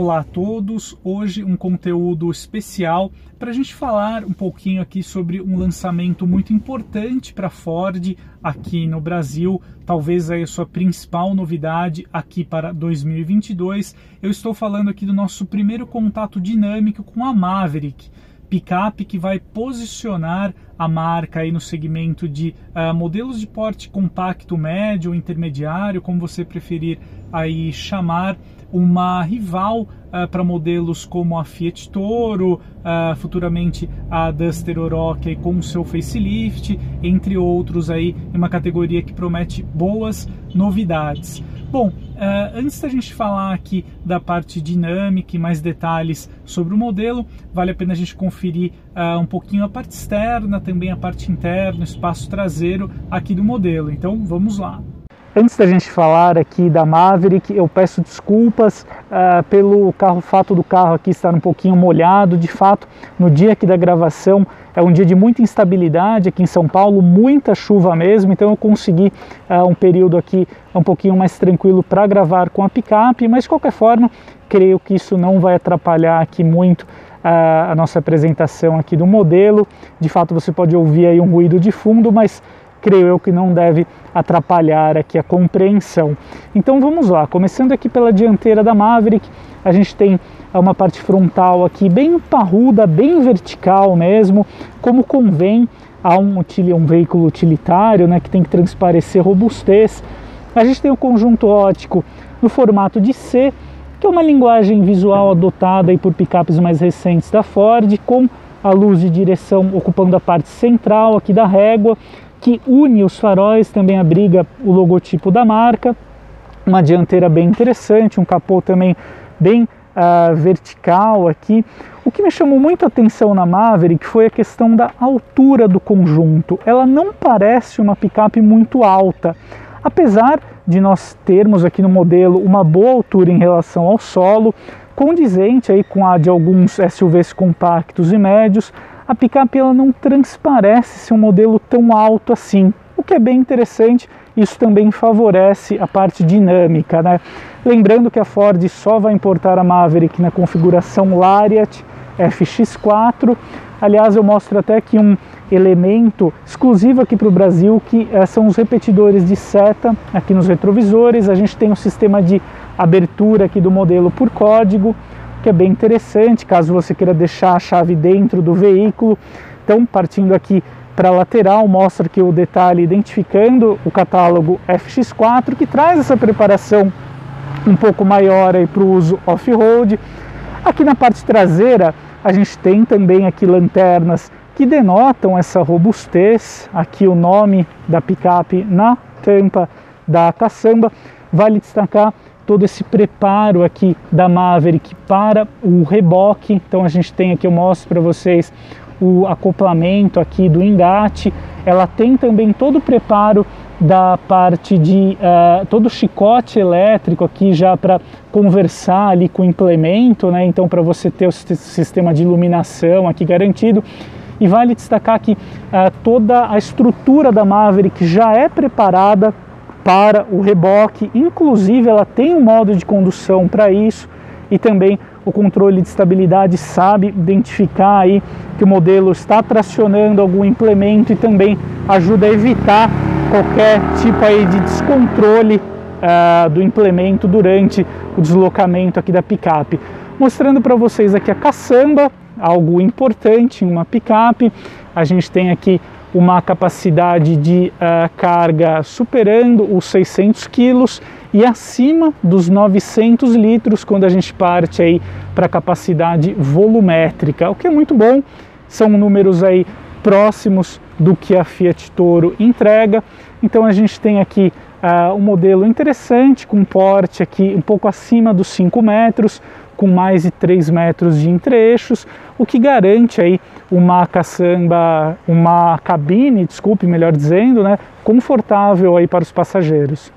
Olá a todos, hoje um conteúdo especial para a gente falar um pouquinho aqui sobre um lançamento muito importante para a Ford aqui no Brasil, talvez aí a sua principal novidade aqui para 2022. Eu estou falando aqui do nosso primeiro contato dinâmico com a Maverick, picape que vai posicionar a marca aí no segmento de uh, modelos de porte compacto médio ou intermediário, como você preferir aí chamar uma rival uh, para modelos como a Fiat Toro, uh, futuramente a Duster Oroch com o seu facelift, entre outros aí, uma categoria que promete boas novidades. Bom, uh, antes da gente falar aqui da parte dinâmica e mais detalhes sobre o modelo, vale a pena a gente conferir um pouquinho a parte externa, também a parte interna, o espaço traseiro aqui do modelo. Então vamos lá. Antes da gente falar aqui da Maverick, eu peço desculpas uh, pelo carro, fato do carro aqui estar um pouquinho molhado. De fato, no dia aqui da gravação é um dia de muita instabilidade aqui em São Paulo, muita chuva mesmo, então eu consegui uh, um período aqui um pouquinho mais tranquilo para gravar com a picape, mas de qualquer forma, creio que isso não vai atrapalhar aqui muito uh, a nossa apresentação aqui do modelo. De fato, você pode ouvir aí um ruído de fundo, mas creio eu que não deve atrapalhar aqui a compreensão. Então vamos lá, começando aqui pela dianteira da Maverick, a gente tem uma parte frontal aqui bem parruda, bem vertical mesmo, como convém a um, um veículo utilitário, né, que tem que transparecer robustez. A gente tem o conjunto ótico no formato de C, que é uma linguagem visual adotada aí por picapes mais recentes da Ford, com a luz de direção ocupando a parte central aqui da régua, que une os faróis, também abriga o logotipo da marca, uma dianteira bem interessante, um capô também bem uh, vertical aqui. O que me chamou muito a atenção na Maverick foi a questão da altura do conjunto. Ela não parece uma picape muito alta, apesar de nós termos aqui no modelo uma boa altura em relação ao solo, condizente aí com a de alguns SUVs compactos e médios, a picape ela não transparece ser um modelo tão alto assim, o que é bem interessante. Isso também favorece a parte dinâmica, né? Lembrando que a Ford só vai importar a Maverick na configuração Lariat FX4. Aliás, eu mostro até aqui um elemento exclusivo aqui para o Brasil, que é, são os repetidores de seta aqui nos retrovisores. A gente tem um sistema de abertura aqui do modelo por código que é bem interessante, caso você queira deixar a chave dentro do veículo. Então, partindo aqui para a lateral, mostra aqui o detalhe identificando o catálogo FX4, que traz essa preparação um pouco maior para o uso off-road. Aqui na parte traseira, a gente tem também aqui lanternas que denotam essa robustez. Aqui o nome da picape na tampa da caçamba. Vale destacar todo esse preparo aqui da Maverick para o reboque. Então a gente tem aqui, eu mostro para vocês o acoplamento aqui do engate. Ela tem também todo o preparo da parte de uh, todo o chicote elétrico aqui já para conversar ali com o implemento, né? Então para você ter o sistema de iluminação aqui garantido. E vale destacar que uh, toda a estrutura da Maverick já é preparada para o reboque, inclusive ela tem um modo de condução para isso e também o controle de estabilidade sabe identificar aí que o modelo está tracionando algum implemento e também ajuda a evitar qualquer tipo aí de descontrole uh, do implemento durante o deslocamento aqui da picape. Mostrando para vocês aqui a caçamba, algo importante em uma picape. A gente tem aqui uma capacidade de uh, carga superando os 600 quilos e acima dos 900 litros quando a gente parte aí para a capacidade volumétrica, o que é muito bom. São números aí próximos do que a Fiat Toro entrega. Então a gente tem aqui uh, um modelo interessante com porte aqui um pouco acima dos 5 metros, com mais de 3 metros de entreeixos, o que garante aí uma caçamba, uma cabine, desculpe, melhor dizendo, né, confortável aí para os passageiros.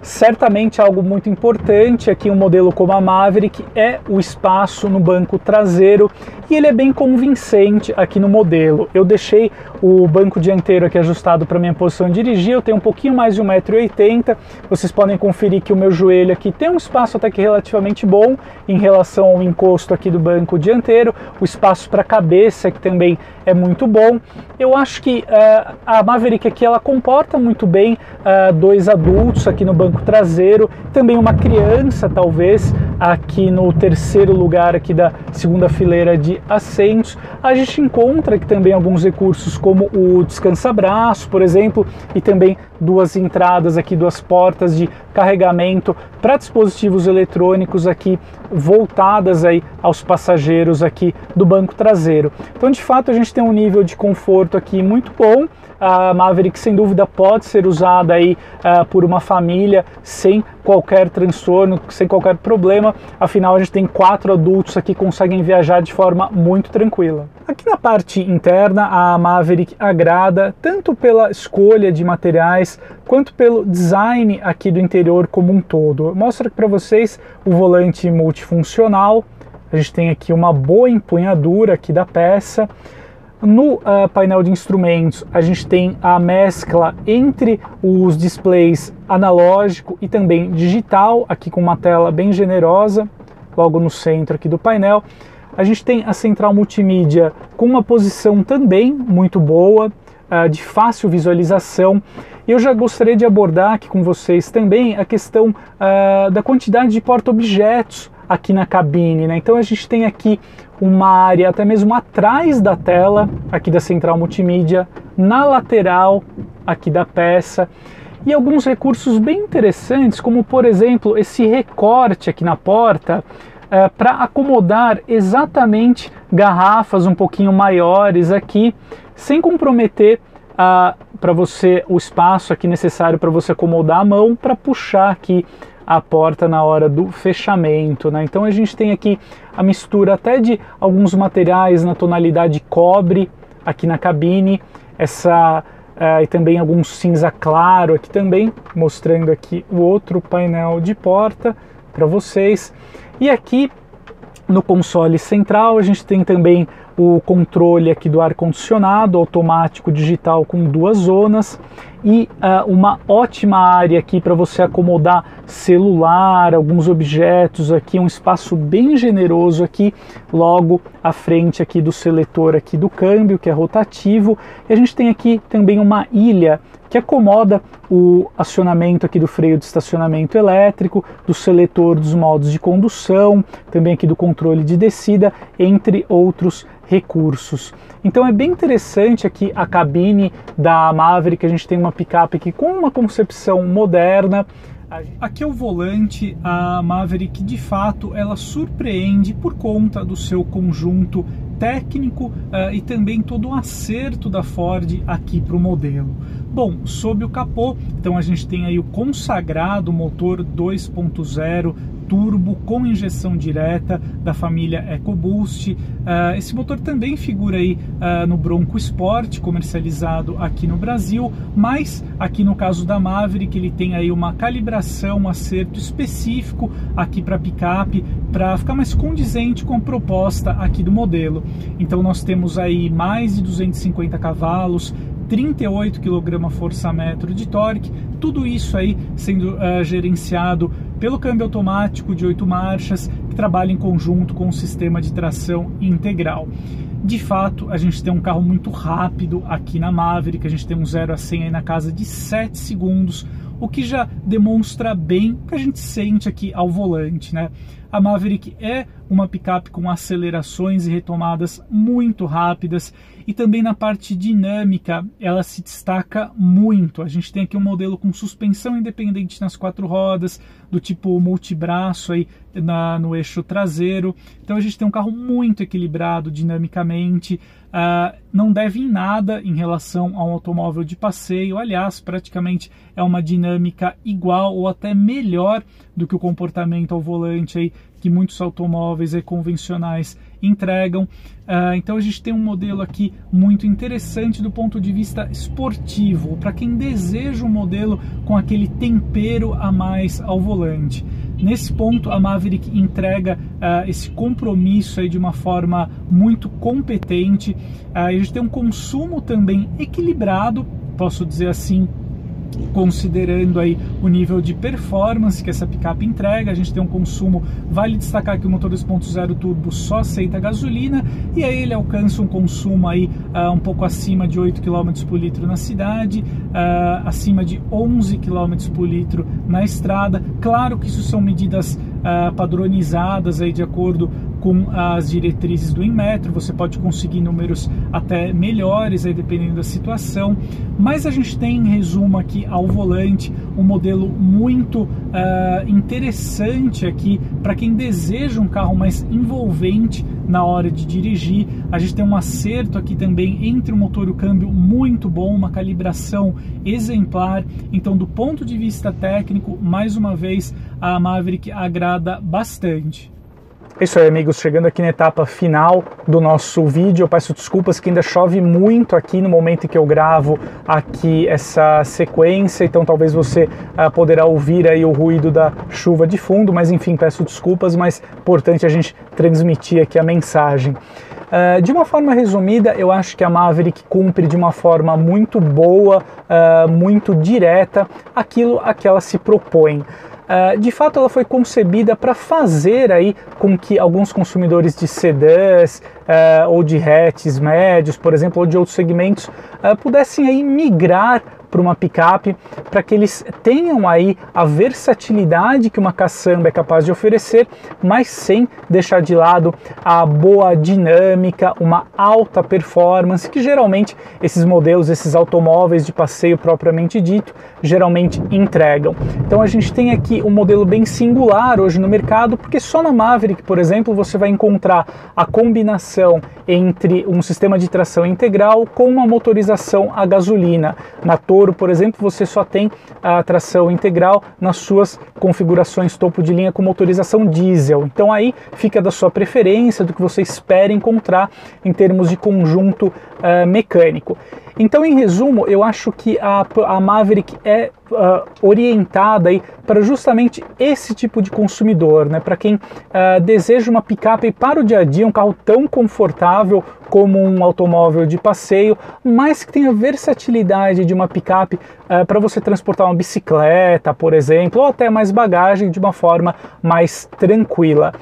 Certamente algo muito importante aqui um modelo como a Maverick é o espaço no banco traseiro. E ele é bem convincente aqui no modelo. Eu deixei o banco dianteiro aqui ajustado para minha posição de dirigir, eu tenho um pouquinho mais de 1,80m, vocês podem conferir que o meu joelho aqui tem um espaço até que relativamente bom em relação ao encosto aqui do banco dianteiro, o espaço para a cabeça que também é muito bom. Eu acho que uh, a Maverick aqui ela comporta muito bem uh, dois adultos aqui no banco traseiro, também uma criança talvez aqui no terceiro lugar aqui da segunda fileira de assentos. A gente encontra aqui também alguns recursos como o descansa-braço, por exemplo, e também duas entradas aqui, duas portas de carregamento para dispositivos eletrônicos aqui voltadas aí aos passageiros aqui do banco traseiro. Então, de fato, a gente tem um nível de conforto aqui muito bom. A Maverick, sem dúvida, pode ser usada aí uh, por uma família sem qualquer transtorno, sem qualquer problema. Afinal, a gente tem quatro adultos aqui que conseguem viajar de forma muito tranquila. Aqui na parte interna, a Maverick agrada tanto pela escolha de materiais quanto pelo design aqui do interior como um todo. Mostra para vocês o volante multifuncional. A gente tem aqui uma boa empunhadura aqui da peça. No uh, painel de instrumentos, a gente tem a mescla entre os displays analógico e também digital, aqui com uma tela bem generosa, logo no centro aqui do painel. A gente tem a central multimídia com uma posição também muito boa, uh, de fácil visualização. E eu já gostaria de abordar aqui com vocês também a questão uh, da quantidade de porta-objetos aqui na cabine. Né? Então a gente tem aqui uma área até mesmo atrás da tela, aqui da central multimídia, na lateral aqui da peça. E alguns recursos bem interessantes, como por exemplo esse recorte aqui na porta, é, para acomodar exatamente garrafas um pouquinho maiores aqui, sem comprometer para você o espaço aqui necessário para você acomodar a mão para puxar aqui a porta na hora do fechamento. Né? Então a gente tem aqui a mistura até de alguns materiais na tonalidade cobre aqui na cabine, essa uh, e também algum cinza claro aqui também, mostrando aqui o outro painel de porta para vocês. E aqui no console central a gente tem também o controle aqui do ar condicionado automático digital com duas zonas e uh, uma ótima área aqui para você acomodar celular, alguns objetos aqui, um espaço bem generoso aqui, logo à frente aqui do seletor aqui do câmbio, que é rotativo. E a gente tem aqui também uma ilha que acomoda o acionamento aqui do freio de estacionamento elétrico, do seletor dos modos de condução, também aqui do controle de descida, entre outros recursos. Então é bem interessante aqui a cabine da Maverick, a gente tem uma picape aqui com uma concepção moderna, Aqui é o volante, a Maverick de fato ela surpreende por conta do seu conjunto técnico uh, e também todo o acerto da Ford aqui para o modelo. Bom, sob o capô, então a gente tem aí o consagrado motor 2.0 turbo com injeção direta da família EcoBoost. Uh, esse motor também figura aí uh, no Bronco Sport, comercializado aqui no Brasil, mas aqui no caso da Maverick ele tem aí uma calibração, um acerto específico aqui para picape, para ficar mais condizente com a proposta aqui do modelo. Então nós temos aí mais de 250 cavalos, 38 kgfm de torque, tudo isso aí sendo uh, gerenciado pelo câmbio automático de 8 marchas, que trabalha em conjunto com o sistema de tração integral. De fato, a gente tem um carro muito rápido aqui na Maverick, a gente tem um 0 a 100 aí na casa de 7 segundos, o que já demonstra bem o que a gente sente aqui ao volante, né? A Maverick é uma picape com acelerações e retomadas muito rápidas e também na parte dinâmica ela se destaca muito. A gente tem aqui um modelo com suspensão independente nas quatro rodas, do tipo multibraço aí na, no eixo traseiro. Então a gente tem um carro muito equilibrado dinamicamente, uh, não deve em nada em relação a um automóvel de passeio. Aliás, praticamente é uma dinâmica igual ou até melhor do que o comportamento ao volante aí que muitos automóveis convencionais entregam. Uh, então a gente tem um modelo aqui muito interessante do ponto de vista esportivo, para quem deseja um modelo com aquele tempero a mais ao volante. nesse ponto a Maverick entrega uh, esse compromisso aí de uma forma muito competente. Uh, a gente tem um consumo também equilibrado, posso dizer assim, considerando aí o nível de performance que essa picape entrega. A gente tem um consumo, vale destacar que o motor 2.0 turbo só aceita gasolina e aí ele alcança um consumo aí uh, um pouco acima de 8 km por litro na cidade, uh, acima de 11 km por litro na estrada. Claro que isso são medidas uh, padronizadas aí de acordo com as diretrizes do Inmetro, você pode conseguir números até melhores aí dependendo da situação, mas a gente tem em resumo aqui ao volante um modelo muito uh, interessante aqui para quem deseja um carro mais envolvente na hora de dirigir. A gente tem um acerto aqui também entre o motor e o câmbio muito bom, uma calibração exemplar. Então, do ponto de vista técnico, mais uma vez a Maverick agrada bastante. É isso aí, amigos, chegando aqui na etapa final do nosso vídeo. Eu peço desculpas que ainda chove muito aqui no momento em que eu gravo aqui essa sequência, então talvez você uh, poderá ouvir aí o ruído da chuva de fundo, mas enfim, peço desculpas, mas importante a gente transmitir aqui a mensagem. Uh, de uma forma resumida, eu acho que a Maverick cumpre de uma forma muito boa, uh, muito direta aquilo a que ela se propõe. Uh, de fato ela foi concebida para fazer aí com que alguns consumidores de sedãs uh, ou de hatches médios, por exemplo, ou de outros segmentos, uh, pudessem aí migrar para uma picape, para que eles tenham aí a versatilidade que uma caçamba é capaz de oferecer, mas sem deixar de lado a boa dinâmica, uma alta performance que geralmente esses modelos, esses automóveis de passeio propriamente dito, geralmente entregam. Então a gente tem aqui um modelo bem singular hoje no mercado, porque só na Maverick, por exemplo, você vai encontrar a combinação entre um sistema de tração integral com uma motorização a gasolina. Na Por exemplo, você só tem a tração integral nas suas configurações topo de linha com motorização diesel. Então aí fica da sua preferência, do que você espera encontrar em termos de conjunto uh, mecânico. Então, em resumo, eu acho que a, a Maverick é uh, orientada para justamente esse tipo de consumidor, né? para quem uh, deseja uma picape para o dia a dia, um carro tão confortável como um automóvel de passeio, mas que tenha versatilidade de uma picape uh, para você transportar uma bicicleta, por exemplo, ou até mais bagagem de uma forma mais tranquila.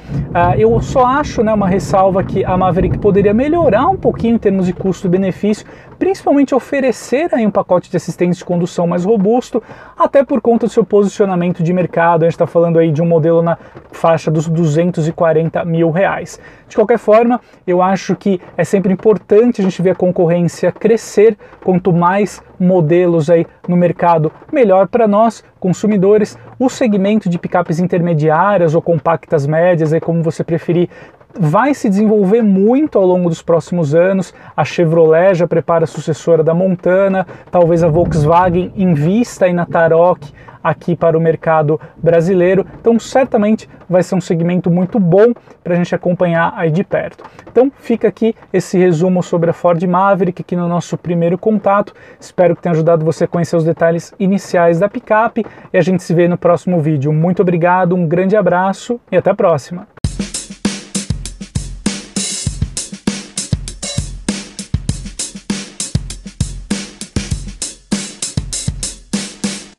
eu só acho né, uma ressalva que a Maverick poderia melhorar um pouquinho em termos de custo-benefício, principalmente oferecer aí um pacote de assistência de condução mais robusto, até por conta do seu posicionamento de mercado. A gente está falando aí de um modelo na faixa dos 240 mil reais. De qualquer forma, eu acho que é sempre importante a gente ver a concorrência crescer. Quanto mais modelos aí no mercado, melhor para nós, consumidores. O segmento de picapes intermediárias ou compactas médias, aí como você preferir, vai se desenvolver muito ao longo dos próximos anos. A Chevrolet já prepara a sucessora da Montana, talvez a Volkswagen invista aí na Tarok aqui para o mercado brasileiro. Então, certamente vai ser um segmento muito bom para a gente acompanhar aí de perto. Então, fica aqui esse resumo sobre a Ford Maverick aqui no nosso primeiro contato. Espero que tenha ajudado você a conhecer os detalhes iniciais da picape e a gente se vê no próximo vídeo. Muito obrigado, um grande abraço e até a próxima.